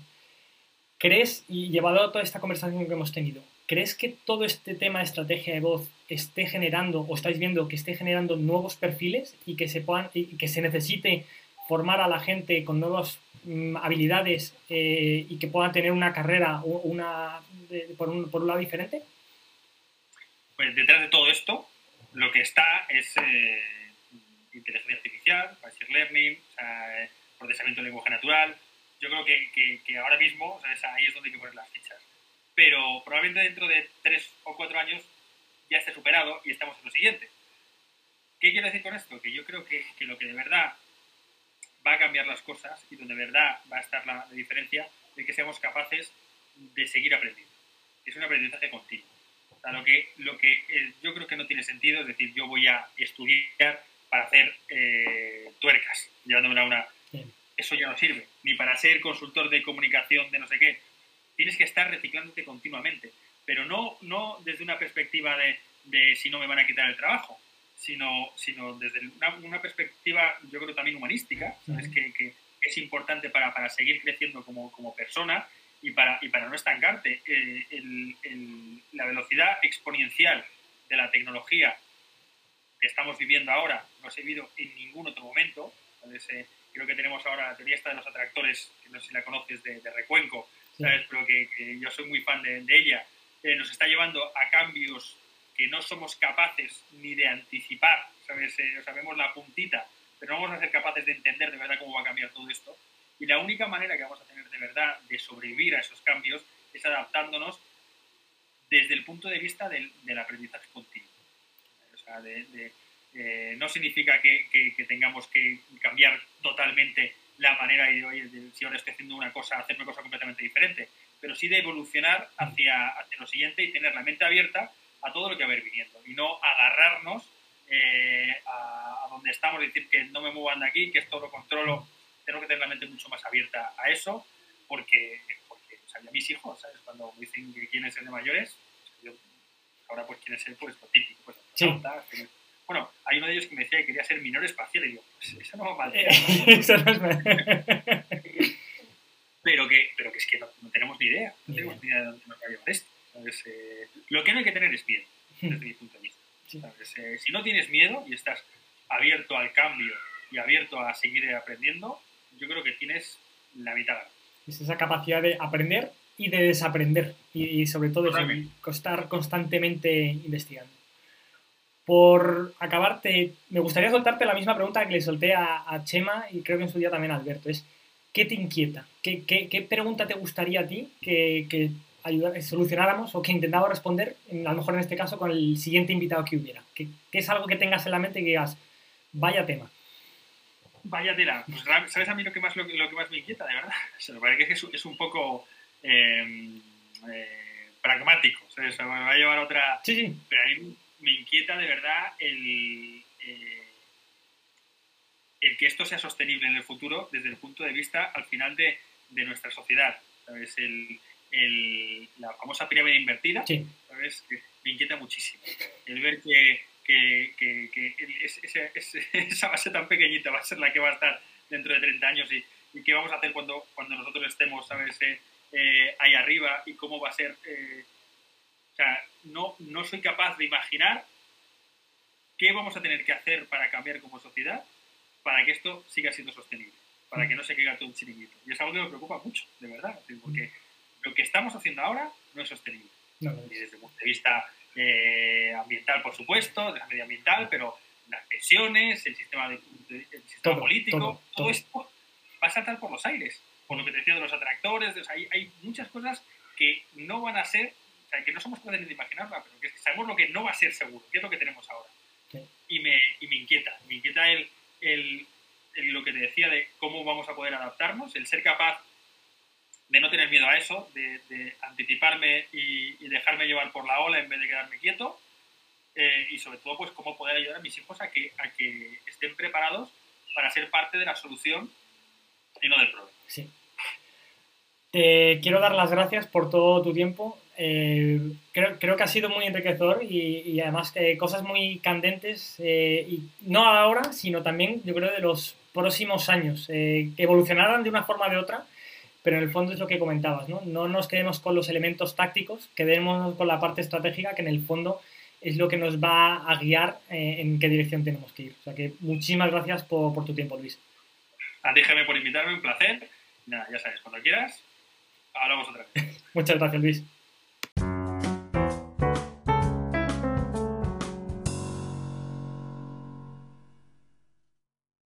¿Crees, y llevado a toda esta conversación que hemos tenido, ¿crees que todo este tema de estrategia de voz esté generando, o estáis viendo que esté generando nuevos perfiles y que se, puedan, y que se necesite formar a la gente con nuevas mm, habilidades eh, y que puedan tener una carrera una, por, un, por, un, lado diferente? Pues detrás de todo esto, lo que está es eh, inteligencia artificial, machine learning, procesamiento de lenguaje natural, yo creo que, que, ahora mismo ahí es donde hay que poner las fichas. Pero probablemente dentro de tres o cuatro años ya esté superado y estamos en lo siguiente. ¿Qué quiero decir con esto? Que yo creo que, que lo que de verdad va a cambiar las cosas y donde de verdad va a estar la, diferencia es que seamos capaces de seguir aprendiendo. Es un aprendizaje continuo. O sea, lo que, lo que eh, yo creo que no tiene sentido es decir, yo voy a estudiar para hacer eh, tuercas, llevándome a una, eso ya no sirve, ni para ser consultor de comunicación de no sé qué. Tienes que estar reciclándote continuamente, pero no, no desde una perspectiva de, de si no me van a quitar el trabajo, sino, sino desde una, perspectiva, yo creo, también humanística, ¿sabes? Que, que, es importante para, para seguir creciendo como, como, persona y para, y para no estancarte. Eh, el, el, la velocidad exponencial de la tecnología que estamos viviendo ahora no se ha vivido en ningún otro momento. ¿sabes? Eh, creo que tenemos ahora la teoría esta de los atractores, que no sé si la conoces, de, Recuenco, ¿sabes? pero que, yo soy muy fan de, ella, eh, nos está llevando a cambios que no somos capaces ni de anticipar, ¿sabes? Eh, sabemos la puntita, pero no vamos a ser capaces de entender de verdad cómo va a cambiar todo esto. Y la única manera que vamos a tener de verdad de sobrevivir a esos cambios es adaptándonos desde el punto de vista del, aprendizaje continuo. O sea, de eh, no significa que, tengamos que cambiar totalmente la manera y oye, si ahora estoy haciendo una cosa, hacer una cosa completamente diferente, pero sí de evolucionar hacia, hacia lo siguiente y tener la mente abierta a todo lo que va a ir viniendo y no agarrarnos eh, a, donde estamos, decir que no me muevan de aquí, que esto lo controlo, tengo que tener la mente mucho más abierta a eso, porque, porque o mis hijos, ¿sabes? Cuando me dicen que quieren ser de mayores, yo, ahora pues quieren ser pues lo típico, pues sí. Bueno, hay uno de ellos que me decía que quería ser minor espacial y yo, pues eso no va mal. eso no es mal. pero, que, pero que es que no, tenemos ni idea, no tenemos ni idea de dónde nos va a llevar esto. Eh, lo que no hay que tener es miedo, desde mi punto de vista. Eh, si no tienes miedo y estás abierto al cambio y abierto a seguir aprendiendo, yo creo que tienes la mitad. Es esa capacidad de aprender y de desaprender y, sobre todo estar constantemente investigando. Por acabarte, me gustaría soltarte la misma pregunta que le solté a, Chema y creo que en su día también a Alberto. Es, ¿qué te inquieta? ¿Qué, qué, pregunta te gustaría a ti que, que solucionáramos o que intentaba responder, a lo mejor en este caso, con el siguiente invitado que hubiera? ¿Qué, es algo que tengas en la mente y que digas, vaya tema? Vaya tela. Pues, ¿sabes a mí lo que más, lo, que más me inquieta, de verdad? Se me parece que es, es un poco em, eh, pragmático. ¿sabes? me va a llevar a otra... Sí, sí. Pero hay me inquieta de verdad el, eh, el que esto sea sostenible en el futuro desde el punto de vista al final de, de nuestra sociedad. ¿sabes? El, el, la famosa pirámide invertida, ¿sabes? Que me inquieta muchísimo. El ver que, que, que, esa base tan pequeñita va a ser la que va a estar dentro de 30 años y, y qué vamos a hacer cuando, cuando nosotros estemos ¿sabes? Eh, eh, ahí arriba y cómo va a ser o sea, no, no soy capaz de imaginar qué vamos a tener que hacer para cambiar como sociedad para que esto siga siendo sostenible, para que no se caiga todo un chiringuito. Y es algo que me preocupa mucho, de verdad, porque lo que estamos haciendo ahora no es sostenible. Ni desde el punto de vista eh, ambiental, por supuesto, de la medioambiental, pero las pensiones, el sistema, de, sistema político, todo, esto va a saltar por los aires. Por lo que te decía de los atractores, hay, hay muchas cosas que no van a ser o sea, que no somos capaces de imaginarla, pero que sabemos lo que no va a ser seguro, que es lo que tenemos ahora. Y, me, y, me, inquieta, me inquieta el, el, lo que te decía de cómo vamos a poder adaptarnos, el ser capaz de no tener miedo a eso, de, anticiparme y, dejarme llevar por la ola en vez de quedarme quieto, eh, y sobre todo pues cómo poder ayudar a mis hijos a que, a que estén preparados para ser parte de la solución y no del problema. Sí. Te quiero dar las gracias por todo tu tiempo eh, creo, creo, que ha sido muy enriquecedor y, además que cosas muy candentes, eh, y no ahora, sino también yo creo de los próximos años, eh, que evolucionarán de una forma o de otra, pero en el fondo es lo que comentabas, ¿no? No nos quedemos con los elementos tácticos, quedémonos con la parte estratégica, que en el fondo es lo que nos va a guiar en qué dirección tenemos que ir. O sea que muchísimas gracias por, por tu tiempo, Luis. A ti, por invitarme, un placer. Nada, ya sabes, cuando quieras, hablamos otra vez. Muchas gracias, Luis.